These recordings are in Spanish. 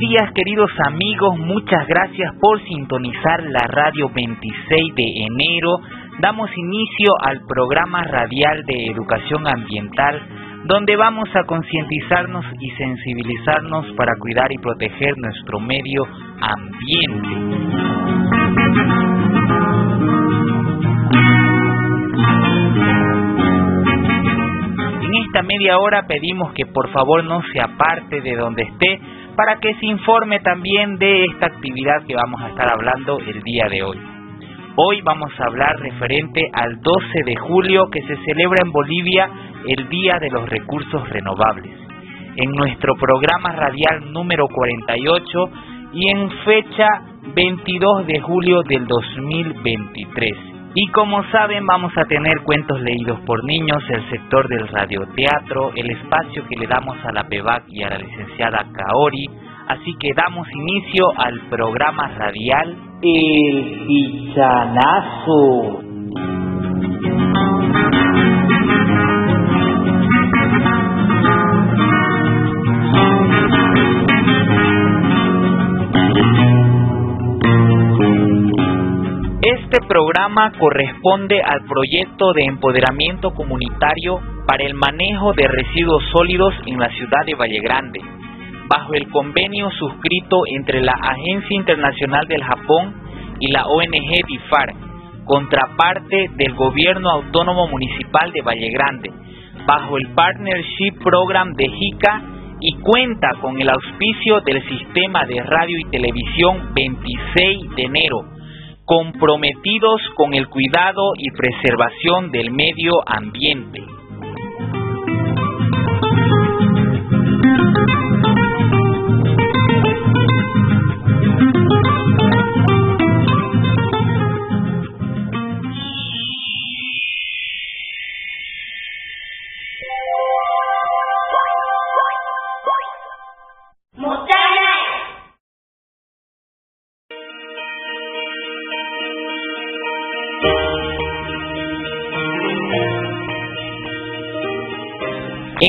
días queridos amigos, muchas gracias por sintonizar la radio 26 de enero. Damos inicio al programa radial de educación ambiental donde vamos a concientizarnos y sensibilizarnos para cuidar y proteger nuestro medio ambiente. En esta media hora pedimos que por favor no se aparte de donde esté para que se informe también de esta actividad que vamos a estar hablando el día de hoy. Hoy vamos a hablar referente al 12 de julio que se celebra en Bolivia el Día de los Recursos Renovables. En nuestro programa radial número 48 y en fecha 22 de julio del 2023. Y como saben vamos a tener cuentos leídos por niños, el sector del radioteatro, el espacio que le damos a la PEVAC y a la licenciada Kaori. Así que damos inicio al programa radial El Pichanazo. Este programa corresponde al proyecto de empoderamiento comunitario para el manejo de residuos sólidos en la ciudad de Valle Grande, bajo el convenio suscrito entre la Agencia Internacional del Japón y la ONG DIFAR, contraparte del Gobierno Autónomo Municipal de Valle Grande, bajo el Partnership Program de JICA y cuenta con el auspicio del Sistema de Radio y Televisión 26 de enero comprometidos con el cuidado y preservación del medio ambiente.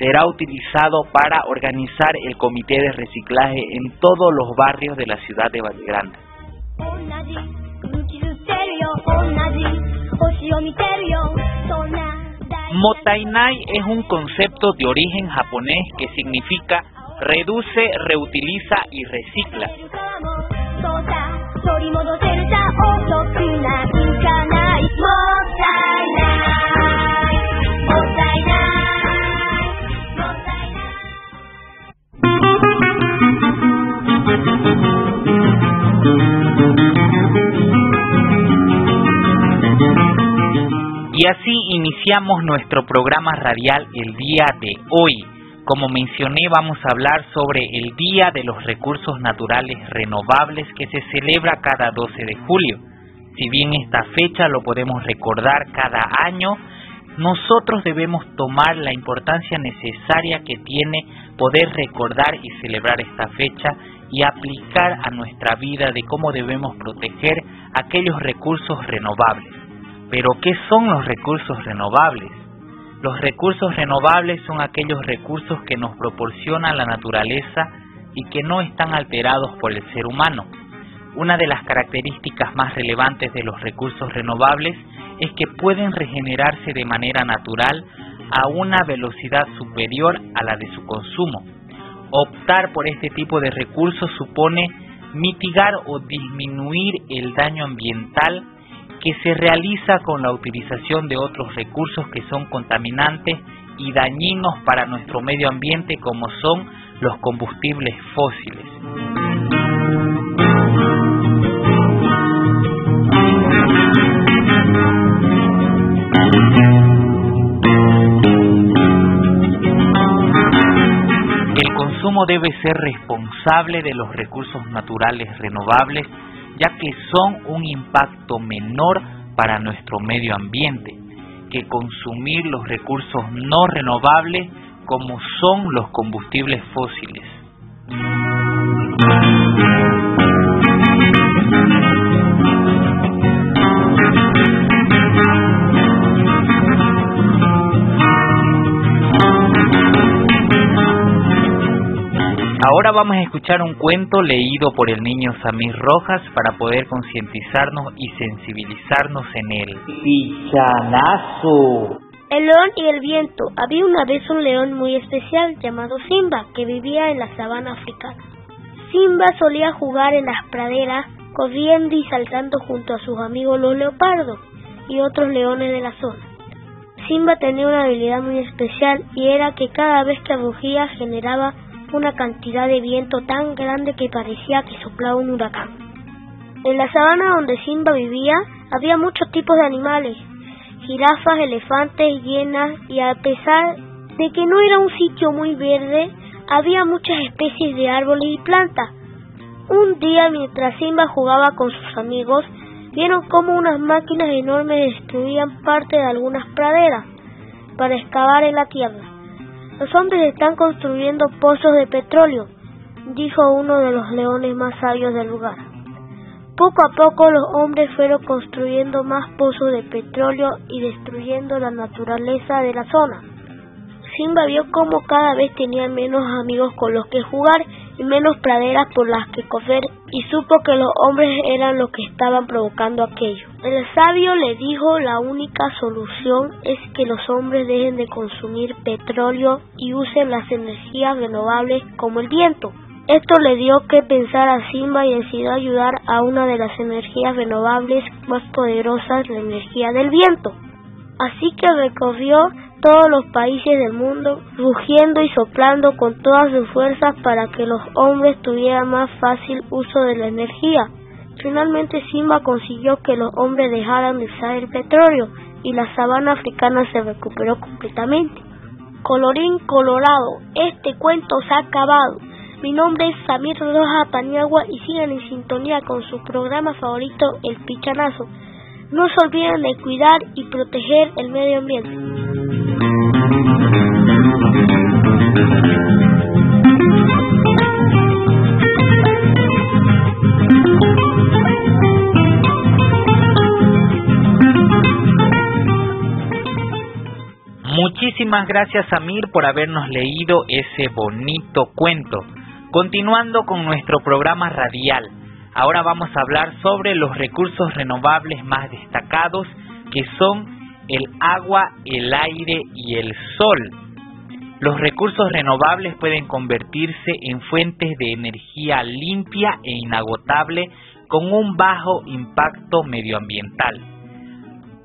será utilizado para organizar el comité de reciclaje en todos los barrios de la ciudad de Valle Grande. Motainai es un concepto de origen japonés que significa reduce, reutiliza y recicla. Y así iniciamos nuestro programa radial el día de hoy. Como mencioné, vamos a hablar sobre el Día de los Recursos Naturales Renovables que se celebra cada 12 de julio. Si bien esta fecha lo podemos recordar cada año, nosotros debemos tomar la importancia necesaria que tiene poder recordar y celebrar esta fecha y aplicar a nuestra vida de cómo debemos proteger aquellos recursos renovables. Pero ¿qué son los recursos renovables? Los recursos renovables son aquellos recursos que nos proporciona la naturaleza y que no están alterados por el ser humano. Una de las características más relevantes de los recursos renovables es que pueden regenerarse de manera natural a una velocidad superior a la de su consumo. Optar por este tipo de recursos supone mitigar o disminuir el daño ambiental que se realiza con la utilización de otros recursos que son contaminantes y dañinos para nuestro medio ambiente como son los combustibles fósiles. El consumo debe ser responsable de los recursos naturales renovables ya que son un impacto menor para nuestro medio ambiente que consumir los recursos no renovables como son los combustibles fósiles. Ahora vamos a escuchar un cuento leído por el niño Samir Rojas para poder concientizarnos y sensibilizarnos en él. ¡Pichanazo! El león y el viento. Había una vez un león muy especial llamado Simba que vivía en la sabana africana. Simba solía jugar en las praderas, corriendo y saltando junto a sus amigos los leopardos y otros leones de la zona. Simba tenía una habilidad muy especial y era que cada vez que rugía generaba una cantidad de viento tan grande que parecía que soplaba un huracán. En la sabana donde Simba vivía había muchos tipos de animales, jirafas, elefantes, hienas, y a pesar de que no era un sitio muy verde, había muchas especies de árboles y plantas. Un día, mientras Simba jugaba con sus amigos, vieron cómo unas máquinas enormes destruían parte de algunas praderas para excavar en la tierra. Los hombres están construyendo pozos de petróleo, dijo uno de los leones más sabios del lugar. Poco a poco los hombres fueron construyendo más pozos de petróleo y destruyendo la naturaleza de la zona. Simba vio cómo cada vez tenía menos amigos con los que jugar menos praderas por las que correr y supo que los hombres eran los que estaban provocando aquello. El sabio le dijo la única solución es que los hombres dejen de consumir petróleo y usen las energías renovables como el viento. Esto le dio que pensar a Simba y decidió ayudar a una de las energías renovables más poderosas, la energía del viento. Así que recorrió todos los países del mundo, rugiendo y soplando con todas sus fuerzas para que los hombres tuvieran más fácil uso de la energía. Finalmente Simba consiguió que los hombres dejaran de usar el petróleo y la sabana africana se recuperó completamente. Colorín colorado, este cuento se ha acabado. Mi nombre es Samir Roja Paniagua y sigan en sintonía con su programa favorito, El Pichanazo. No se olviden de cuidar y proteger el medio ambiente. Muchísimas gracias Amir por habernos leído ese bonito cuento. Continuando con nuestro programa radial, ahora vamos a hablar sobre los recursos renovables más destacados que son el agua, el aire y el sol. Los recursos renovables pueden convertirse en fuentes de energía limpia e inagotable con un bajo impacto medioambiental.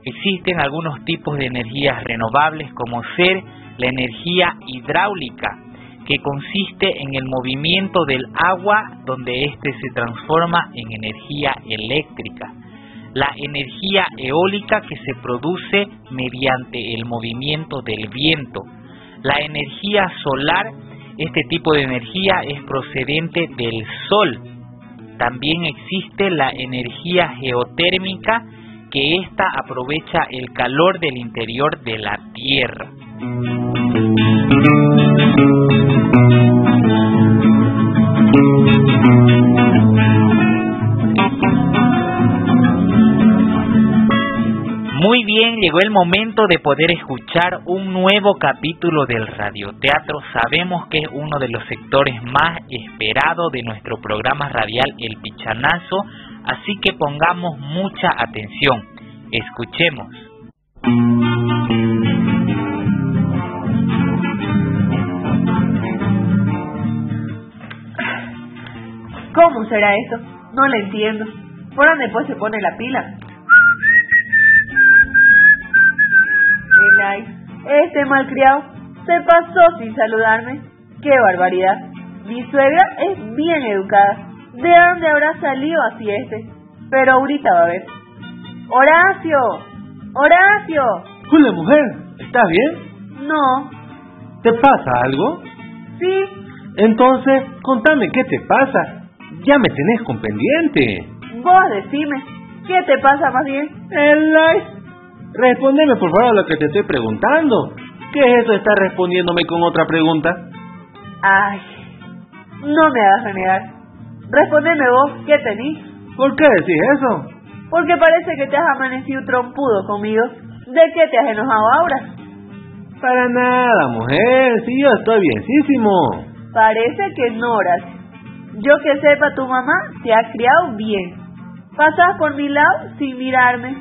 Existen algunos tipos de energías renovables como ser la energía hidráulica, que consiste en el movimiento del agua donde éste se transforma en energía eléctrica la energía eólica que se produce mediante el movimiento del viento. La energía solar, este tipo de energía es procedente del sol. También existe la energía geotérmica, que ésta aprovecha el calor del interior de la Tierra. Muy bien, llegó el momento de poder escuchar un nuevo capítulo del radioteatro. Sabemos que es uno de los sectores más esperados de nuestro programa radial El Pichanazo, así que pongamos mucha atención. Escuchemos. ¿Cómo será esto? No le entiendo. ¿Por dónde pues se pone la pila? Elay, este malcriado se pasó sin saludarme. ¡Qué barbaridad! Mi suegra es bien educada. ¿De dónde habrá salido así este? Pero ahorita va a ver. ¡Horacio! ¡Horacio! Hola, mujer. ¿Estás bien? No. ¿Te pasa algo? Sí. Entonces, contame qué te pasa. Ya me tenés con pendiente. Vos decime, ¿qué te pasa más bien? El like. Respondeme por favor a lo que te estoy preguntando. ¿Qué es eso de estar respondiéndome con otra pregunta? Ay, no me hagas renegar. Respondeme vos, ¿qué tenés? ¿Por qué decís eso? Porque parece que te has amanecido trompudo conmigo. ¿De qué te has enojado ahora? Para nada, mujer. Sí, yo estoy bienísimo. Parece que no, Horacio. Yo que sepa, tu mamá te ha criado bien. Pasas por mi lado sin mirarme.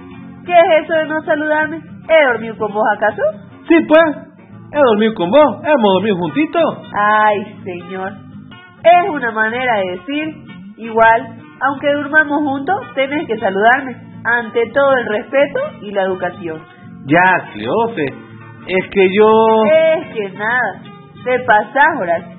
¿Qué es eso de no saludarme? ¿He dormido con vos acaso? Sí, pues. He dormido con vos. Hemos dormido juntitos. Ay, señor. Es una manera de decir. Igual, aunque durmamos juntos, tenés que saludarme. Ante todo el respeto y la educación. Ya, Cleofe. Es que yo... Es que nada. Te pasás, Horacio.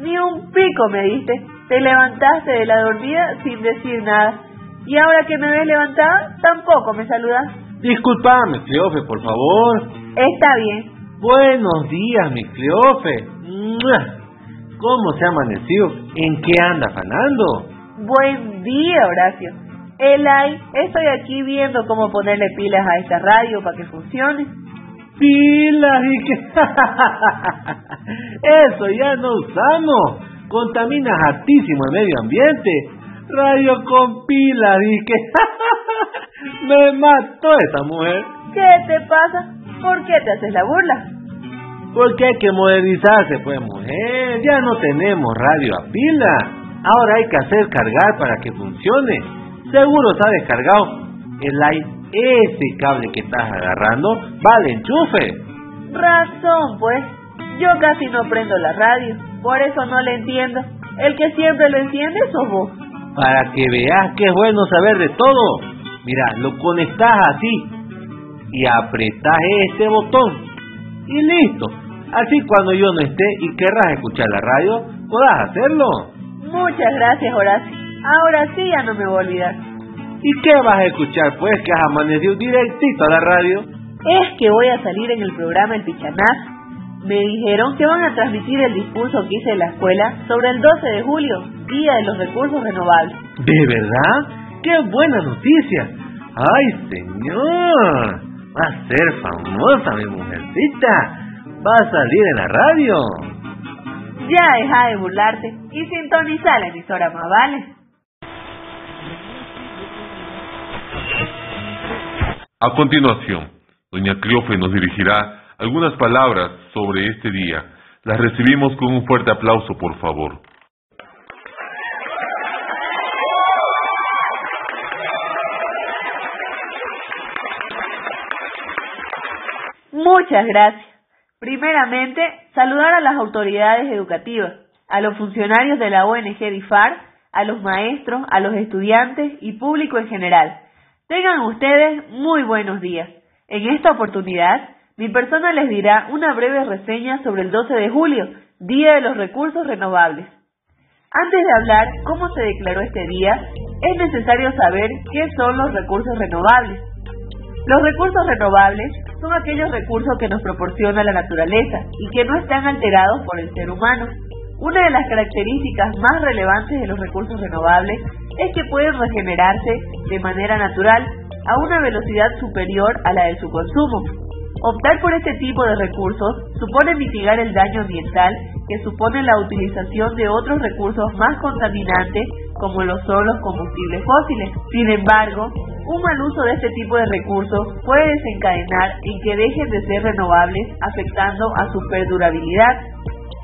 Ni un pico me diste. Te levantaste de la dormida sin decir nada. Y ahora que me ves levantada, tampoco me saludas. Disculpame, Cleofe, por favor. Está bien. Buenos días, mi Cleofe. ¿Cómo se ha amanecido? ¿En qué anda afanando? Buen día, Horacio. Elay, estoy aquí viendo cómo ponerle pilas a esta radio para que funcione. Pilas y que... Eso ya no usamos. Contamina hartísimo el medio ambiente. Radio y que... Me mató esa mujer. ¿Qué te pasa? ¿Por qué te haces la burla? Porque hay que modernizarse, pues, mujer. Ya no tenemos radio a pila. Ahora hay que hacer cargar para que funcione. Seguro está descargado. El aire, ese cable que estás agarrando, vale enchufe. Razón, pues. Yo casi no prendo la radio. Por eso no le entiendo. El que siempre lo entiende sos vos. Para que veas que es bueno saber de todo. Mira, lo conectás así y apretás este botón y listo. Así cuando yo no esté y querrás escuchar la radio, podrás hacerlo. Muchas gracias, Horacio. Ahora sí ya no me voy a olvidar. ¿Y qué vas a escuchar pues que has amanecido directito a la radio? Es que voy a salir en el programa El Pichanazo. Me dijeron que van a transmitir el discurso que hice en la escuela sobre el 12 de julio, Día de los Recursos Renovables. ¿De verdad? ¡Qué buena noticia! ¡Ay, señor! Va a ser famosa mi mujercita. Va a salir en la radio. Ya deja de burlarte y sintoniza la emisora más vale. A continuación, doña Cleofe nos dirigirá algunas palabras sobre este día. Las recibimos con un fuerte aplauso, por favor. Muchas gracias. Primeramente, saludar a las autoridades educativas, a los funcionarios de la ONG DIFAR, a los maestros, a los estudiantes y público en general. Tengan ustedes muy buenos días. En esta oportunidad, mi persona les dirá una breve reseña sobre el 12 de julio, Día de los Recursos Renovables. Antes de hablar cómo se declaró este día, es necesario saber qué son los recursos renovables. Los recursos renovables son aquellos recursos que nos proporciona la naturaleza y que no están alterados por el ser humano. Una de las características más relevantes de los recursos renovables es que pueden regenerarse de manera natural a una velocidad superior a la de su consumo. Optar por este tipo de recursos supone mitigar el daño ambiental que supone la utilización de otros recursos más contaminantes como los combustibles fósiles. Sin embargo, un mal uso de este tipo de recursos puede desencadenar en que dejen de ser renovables afectando a su perdurabilidad.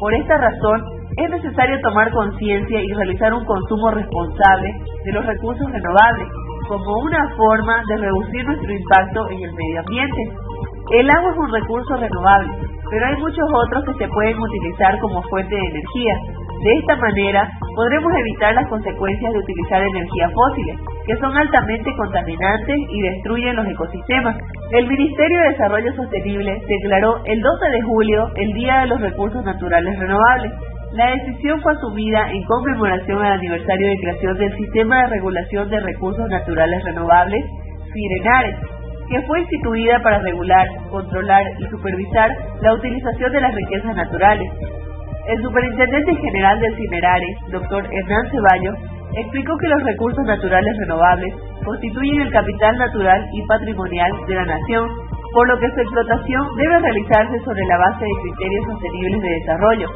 Por esta razón, es necesario tomar conciencia y realizar un consumo responsable de los recursos renovables como una forma de reducir nuestro impacto en el medio ambiente. El agua es un recurso renovable, pero hay muchos otros que se pueden utilizar como fuente de energía. De esta manera, podremos evitar las consecuencias de utilizar energías fósiles, que son altamente contaminantes y destruyen los ecosistemas. El Ministerio de Desarrollo Sostenible declaró el 12 de julio el Día de los Recursos Naturales Renovables. La decisión fue asumida en conmemoración al aniversario de creación del Sistema de Regulación de Recursos Naturales Renovables, FIRENARES, que fue instituida para regular, controlar y supervisar la utilización de las riquezas naturales, el superintendente general del CINERARE, doctor Hernán Ceballos, explicó que los recursos naturales renovables constituyen el capital natural y patrimonial de la nación, por lo que su explotación debe realizarse sobre la base de criterios sostenibles de desarrollo,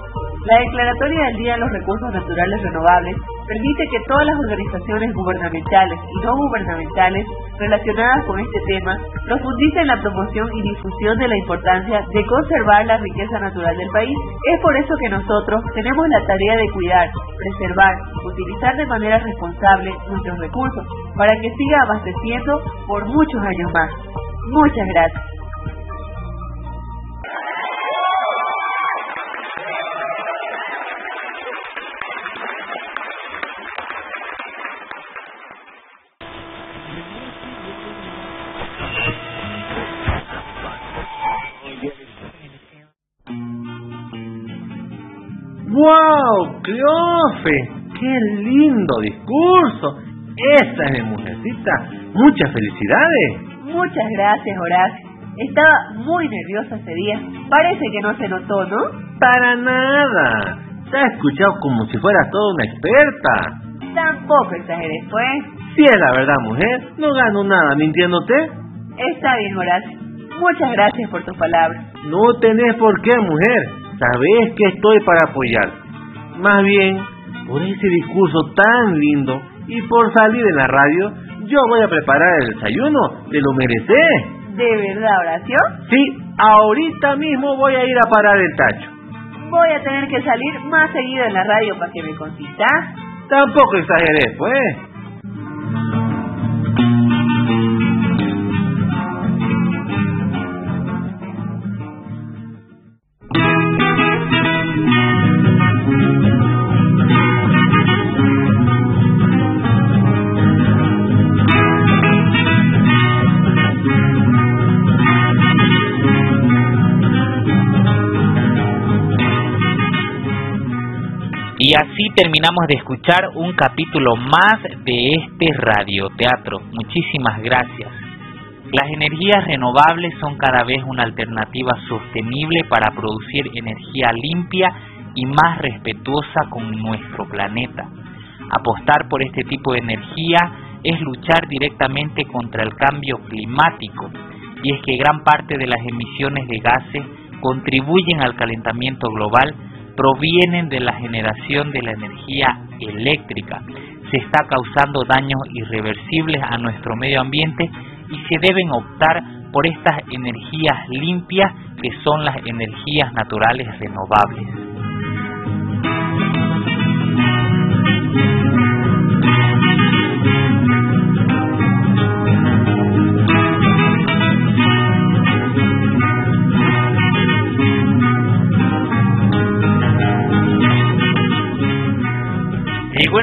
la declaratoria del Día de los Recursos Naturales Renovables permite que todas las organizaciones gubernamentales y no gubernamentales relacionadas con este tema profundicen la promoción y difusión de la importancia de conservar la riqueza natural del país. Es por eso que nosotros tenemos la tarea de cuidar, preservar utilizar de manera responsable nuestros recursos para que siga abasteciendo por muchos años más. Muchas gracias. ¡Wow! ¡Cleofe! ¡Qué lindo discurso! Esa es mi mujercita. Muchas felicidades. Muchas gracias, Horacio. Estaba muy nerviosa ese día. Parece que no se notó, ¿no? Para nada. Te ha escuchado como si fueras toda una experta. Tampoco exageré, pues. Si es la verdad, mujer, no gano nada mintiéndote. Está bien, Horacio. Muchas gracias por tus palabras. No tenés por qué, mujer. Sabés que estoy para apoyar. Más bien, por ese discurso tan lindo y por salir en la radio, yo voy a preparar el desayuno. ¿Te lo mereces? ¿De verdad, Horacio? Sí, ahorita mismo voy a ir a parar el tacho. Voy a tener que salir más seguido en la radio para que me consintas. Tampoco exageré, pues. Y así terminamos de escuchar un capítulo más de este radioteatro. Muchísimas gracias. Las energías renovables son cada vez una alternativa sostenible para producir energía limpia y más respetuosa con nuestro planeta. Apostar por este tipo de energía es luchar directamente contra el cambio climático, y es que gran parte de las emisiones de gases contribuyen al calentamiento global provienen de la generación de la energía eléctrica. Se está causando daños irreversibles a nuestro medio ambiente y se deben optar por estas energías limpias que son las energías naturales renovables.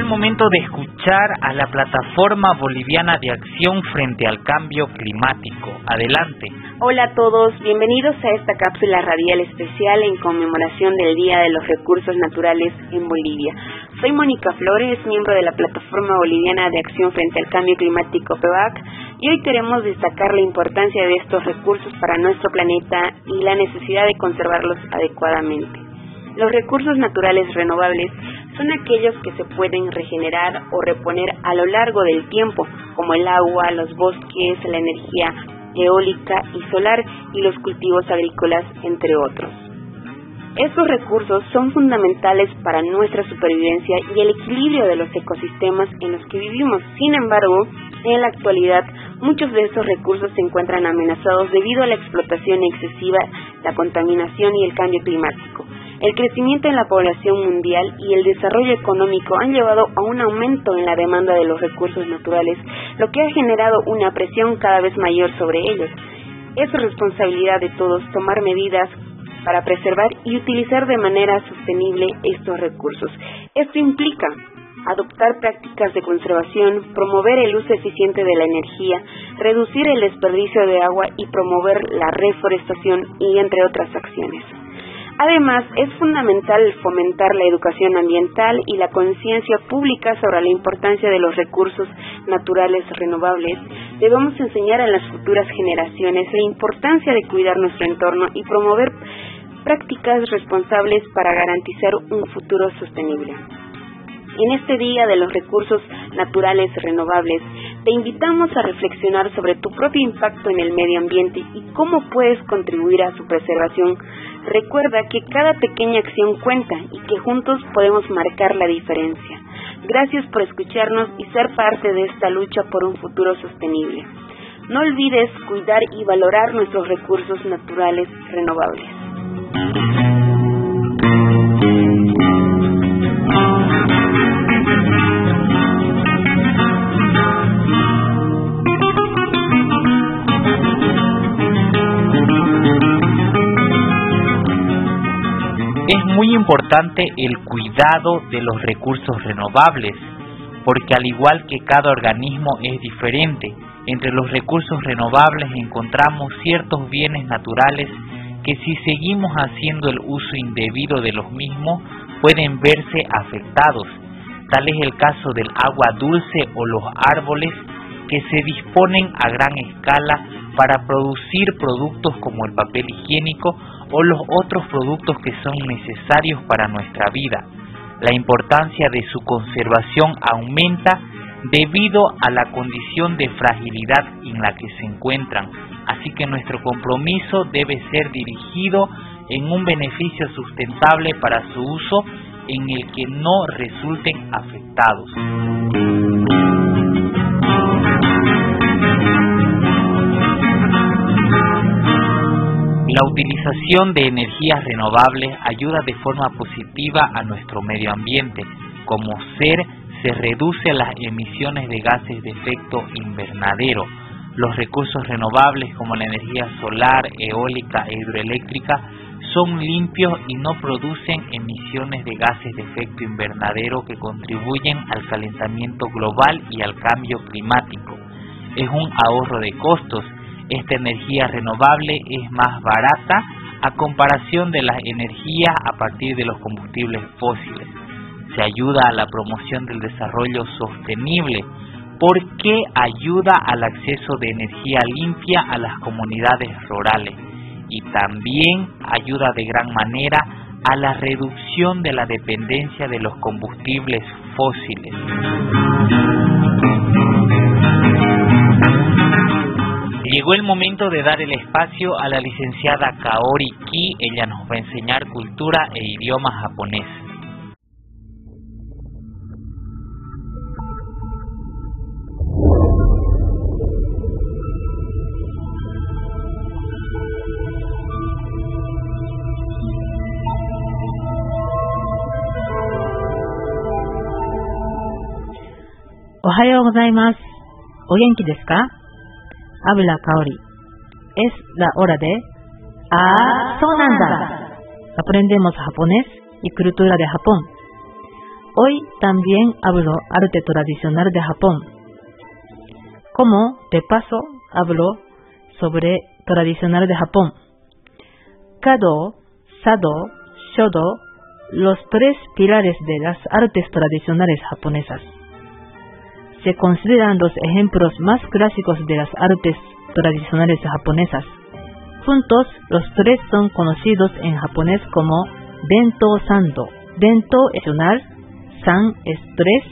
Momento de escuchar a la plataforma boliviana de acción frente al cambio climático. Adelante. Hola a todos, bienvenidos a esta cápsula radial especial en conmemoración del Día de los Recursos Naturales en Bolivia. Soy Mónica Flores, miembro de la plataforma boliviana de acción frente al cambio climático PEVAC y hoy queremos destacar la importancia de estos recursos para nuestro planeta y la necesidad de conservarlos adecuadamente. Los recursos naturales renovables son aquellos que se pueden regenerar o reponer a lo largo del tiempo, como el agua, los bosques, la energía eólica y solar y los cultivos agrícolas, entre otros. Estos recursos son fundamentales para nuestra supervivencia y el equilibrio de los ecosistemas en los que vivimos. Sin embargo, en la actualidad, muchos de estos recursos se encuentran amenazados debido a la explotación excesiva, la contaminación y el cambio climático. El crecimiento en la población mundial y el desarrollo económico han llevado a un aumento en la demanda de los recursos naturales, lo que ha generado una presión cada vez mayor sobre ellos. Es responsabilidad de todos tomar medidas para preservar y utilizar de manera sostenible estos recursos. Esto implica adoptar prácticas de conservación, promover el uso eficiente de la energía, reducir el desperdicio de agua y promover la reforestación y entre otras acciones. Además, es fundamental fomentar la educación ambiental y la conciencia pública sobre la importancia de los recursos naturales renovables. Debemos enseñar a las futuras generaciones la importancia de cuidar nuestro entorno y promover prácticas responsables para garantizar un futuro sostenible. En este Día de los Recursos Naturales Renovables, te invitamos a reflexionar sobre tu propio impacto en el medio ambiente y cómo puedes contribuir a su preservación. Recuerda que cada pequeña acción cuenta y que juntos podemos marcar la diferencia. Gracias por escucharnos y ser parte de esta lucha por un futuro sostenible. No olvides cuidar y valorar nuestros recursos naturales renovables. Muy importante el cuidado de los recursos renovables, porque al igual que cada organismo es diferente, entre los recursos renovables encontramos ciertos bienes naturales que si seguimos haciendo el uso indebido de los mismos pueden verse afectados. Tal es el caso del agua dulce o los árboles que se disponen a gran escala para producir productos como el papel higiénico o los otros productos que son necesarios para nuestra vida. La importancia de su conservación aumenta debido a la condición de fragilidad en la que se encuentran, así que nuestro compromiso debe ser dirigido en un beneficio sustentable para su uso en el que no resulten afectados. La utilización de energías renovables ayuda de forma positiva a nuestro medio ambiente. Como ser, se reduce las emisiones de gases de efecto invernadero. Los recursos renovables como la energía solar, eólica e hidroeléctrica son limpios y no producen emisiones de gases de efecto invernadero que contribuyen al calentamiento global y al cambio climático. Es un ahorro de costos esta energía renovable es más barata a comparación de las energías a partir de los combustibles fósiles. Se ayuda a la promoción del desarrollo sostenible porque ayuda al acceso de energía limpia a las comunidades rurales y también ayuda de gran manera a la reducción de la dependencia de los combustibles fósiles. Llegó el momento de dar el espacio a la licenciada Kaori Ki. Ella nos va a enseñar cultura e idioma japonés. Ohayou gozaimasu. ¿O genki desu ka? Habla Kaori. Es la hora de... ¡Ah! ¡Sonanda! Aprendemos japonés y cultura de Japón. Hoy también hablo arte tradicional de Japón. Como, de paso, hablo sobre tradicional de Japón. Kado, Sado, Shodo, los tres pilares de las artes tradicionales japonesas se consideran los ejemplos más clásicos de las artes tradicionales japonesas. Juntos, los tres son conocidos en japonés como Bento Sando. Bento es unal, San es tres,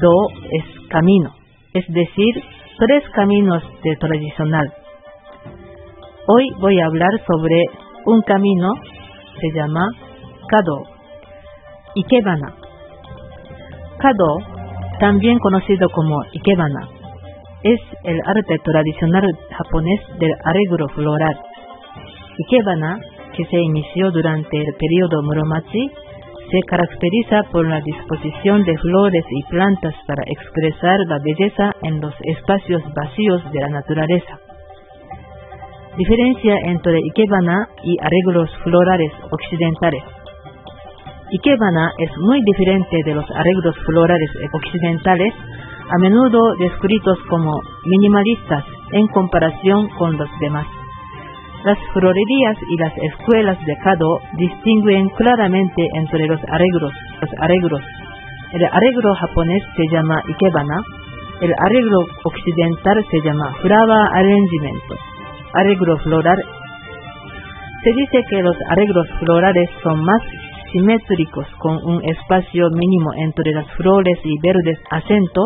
Do es camino, es decir, tres caminos de tradicional. Hoy voy a hablar sobre un camino, se llama Kado, Ikebana. Kado también conocido como Ikebana. Es el arte tradicional japonés del arreglo floral. Ikebana, que se inició durante el periodo Muromachi, se caracteriza por la disposición de flores y plantas para expresar la belleza en los espacios vacíos de la naturaleza. Diferencia entre ikebana y arreglos florales occidentales. Ikebana es muy diferente de los arreglos florales occidentales, a menudo descritos como minimalistas en comparación con los demás. Las florerías y las escuelas de Kado distinguen claramente entre los arreglos. Los arreglos. El arreglo japonés se llama ikebana, el arreglo occidental se llama flower arrangement, arreglo floral. Se dice que los arreglos florales son más simétricos con un espacio mínimo entre las flores y verdes acento,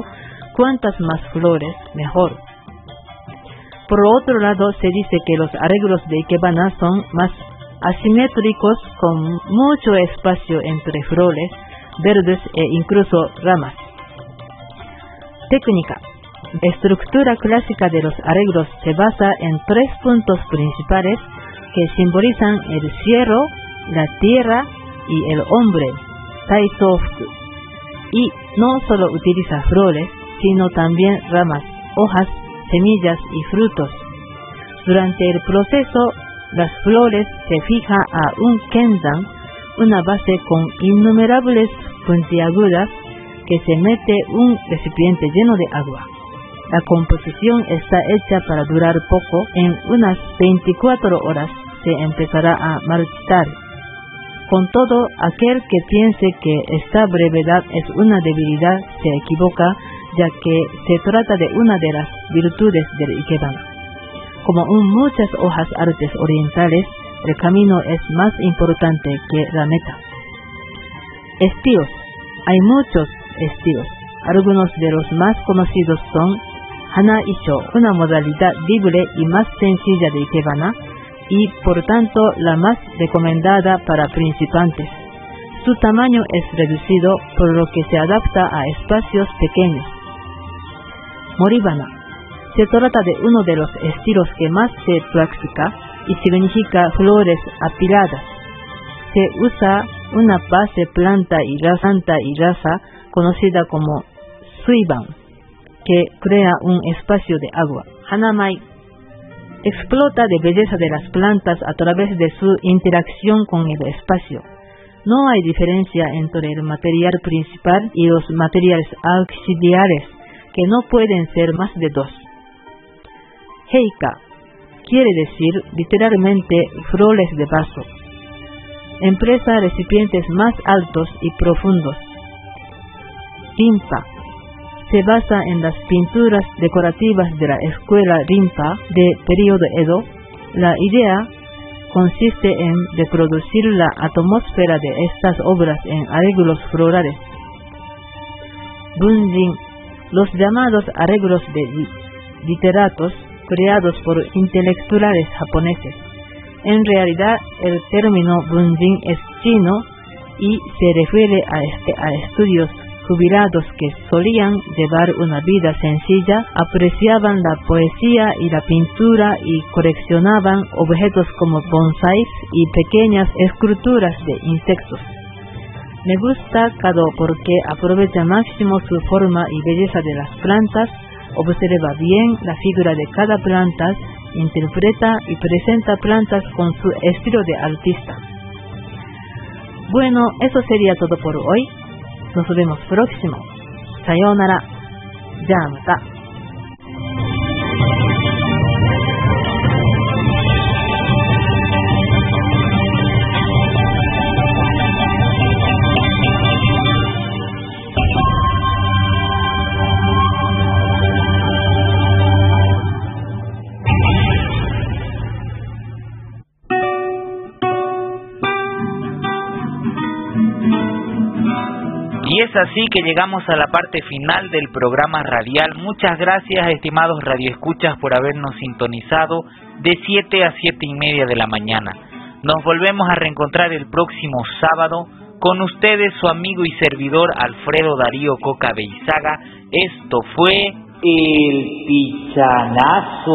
cuantas más flores, mejor. Por otro lado, se dice que los arreglos de Ikebana son más asimétricos con mucho espacio entre flores, verdes e incluso ramas. Técnica. Estructura clásica de los arreglos se basa en tres puntos principales que simbolizan el cielo, la tierra y el hombre, Taitofuku. Y no solo utiliza flores, sino también ramas, hojas, semillas y frutos. Durante el proceso, las flores se fija a un kendan, una base con innumerables puntiagudas que se mete un recipiente lleno de agua. La composición está hecha para durar poco, en unas 24 horas se empezará a marchitar. Con todo, aquel que piense que esta brevedad es una debilidad se equivoca, ya que se trata de una de las virtudes del Ikebana. Como en muchas hojas artes orientales, el camino es más importante que la meta. Estilos. Hay muchos estilos. Algunos de los más conocidos son Hana Isho, una modalidad libre y más sencilla de Ikebana, y por tanto la más recomendada para principiantes. Su tamaño es reducido por lo que se adapta a espacios pequeños. Moribana. Se trata de uno de los estilos que más se practica y significa flores apiladas. Se usa una base planta y raza, y raza conocida como suiban, que crea un espacio de agua. Hanamai explota de belleza de las plantas a través de su interacción con el espacio. No hay diferencia entre el material principal y los materiales auxiliares, que no pueden ser más de dos. Heika quiere decir literalmente flores de vaso. Empresa recipientes más altos y profundos. Rimpa se basa en las pinturas decorativas de la escuela Rimpa de periodo Edo. La idea consiste en reproducir la atmósfera de estas obras en arreglos florales. Bunjin, los llamados arreglos de literatos creados por intelectuales japoneses. En realidad, el término bunjin es chino y se refiere a, este, a estudios jubilados que solían llevar una vida sencilla, apreciaban la poesía y la pintura y coleccionaban objetos como bonsáis y pequeñas esculturas de insectos. Me gusta Kado porque aprovecha máximo su forma y belleza de las plantas, observa bien la figura de cada planta, interpreta y presenta plantas con su estilo de artista. Bueno, eso sería todo por hoy. のすべもプロキシも。さようなら。じゃあまた。Es así que llegamos a la parte final del programa radial. Muchas gracias, estimados radioescuchas, por habernos sintonizado de 7 a 7 y media de la mañana. Nos volvemos a reencontrar el próximo sábado con ustedes, su amigo y servidor Alfredo Darío Coca Beizaga. Esto fue El Pichanazo.